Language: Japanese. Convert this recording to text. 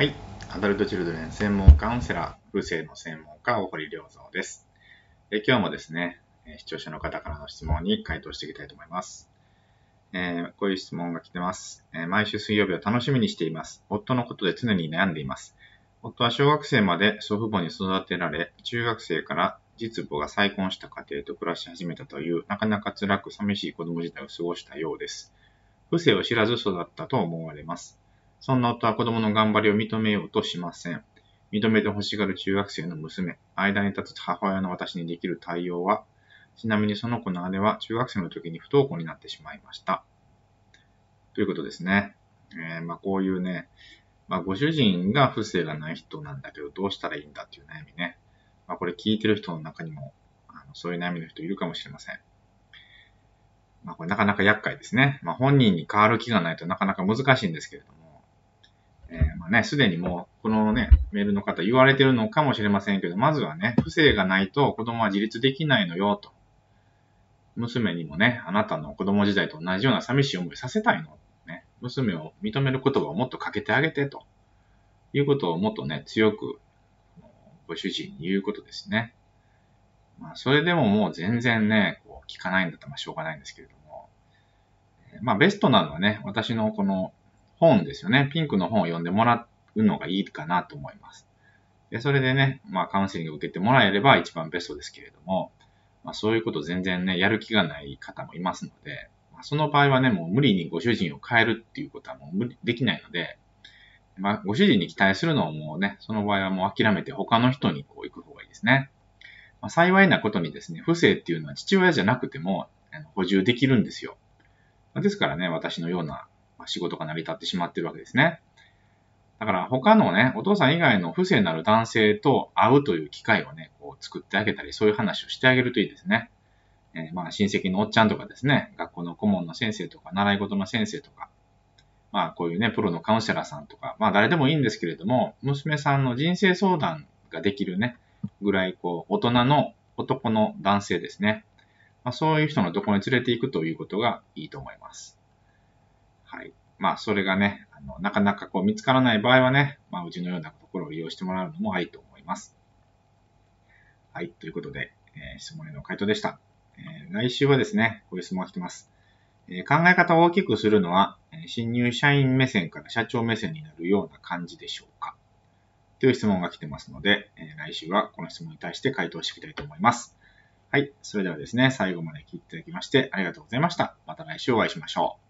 はい。アダルトチルドレン専門カウンセラー、風性の専門家、大堀良三です。え今日もですね、視聴者の方からの質問に回答していきたいと思います。えーこういう質問が来てます、えー毎週水曜日を楽しみにしています。夫のことで常に悩んでいます。夫は小学生まで祖父母に育てられ、中学生から実母が再婚した家庭と暮らし始めたという、なかなか辛く寂しい子供時代を過ごしたようです。不正を知らず育ったと思われます。そんな夫は子供の頑張りを認めようとしません。認めて欲しがる中学生の娘、間に立つ母親の私にできる対応は、ちなみにその子の姉は中学生の時に不登校になってしまいました。ということですね。えーまあこういうね、まあご主人が不正がない人なんだけどどうしたらいいんだっていう悩みね。まあこれ聞いてる人の中にも、あのそういう悩みの人いるかもしれません。まあこれなかなか厄介ですね。まあ本人に変わる気がないとなかなか難しいんですけれども、まあね、すでにもう、このね、メールの方言われてるのかもしれませんけど、まずはね、不正がないと子供は自立できないのよ、と。娘にもね、あなたの子供時代と同じような寂しい思いさせたいの。ね、娘を認める言葉をもっとかけてあげて、ということをもっとね、強く、ご主人に言うことですね。まあ、それでももう全然ね、こう聞かないんだったらましょうがないんですけれども、まあ、ベストなのはね、私のこの本ですよね。ピンクの本を読んでもらうのがいいかなと思います。で、それでね、まあカウンセリングを受けてもらえれば一番ベストですけれども、まあそういうこと全然ね、やる気がない方もいますので、まあ、その場合はね、もう無理にご主人を変えるっていうことはもう無理できないので、まあご主人に期待するのをもうね、その場合はもう諦めて他の人にこう行く方がいいですね。まあ、幸いなことにですね、不正っていうのは父親じゃなくても補充できるんですよ。まですからね、私のような仕事が成り立ってしまってるわけですね。だから他のね、お父さん以外の不正なる男性と会うという機会をね、こう作ってあげたり、そういう話をしてあげるといいですね。えーまあ親戚のおっちゃんとかですね、学校の顧問の先生とか、習い事の先生とか、まあこういうね、プロのカウンセラーさんとか、まあ誰でもいいんですけれども、娘さんの人生相談ができるね、ぐらいこう、大人の男の男性ですね。まあそういう人のところに連れて行くということがいいと思います。はい。まあ、それがね、あのなかなかこう見つからない場合はね、まあ、うちのようなところを利用してもらうのもありと思います。はい。ということで、えー質問への回答でした。えー来週はですね、こういう質問が来てます。えー考え方を大きくするのは、え新入社員目線から社長目線になるような感じでしょうかという質問が来てますので、え来週はこの質問に対して回答していきたいと思います。はい。それではですね、最後まで聞いていただきましてありがとうございました。また来週お会いしましょう。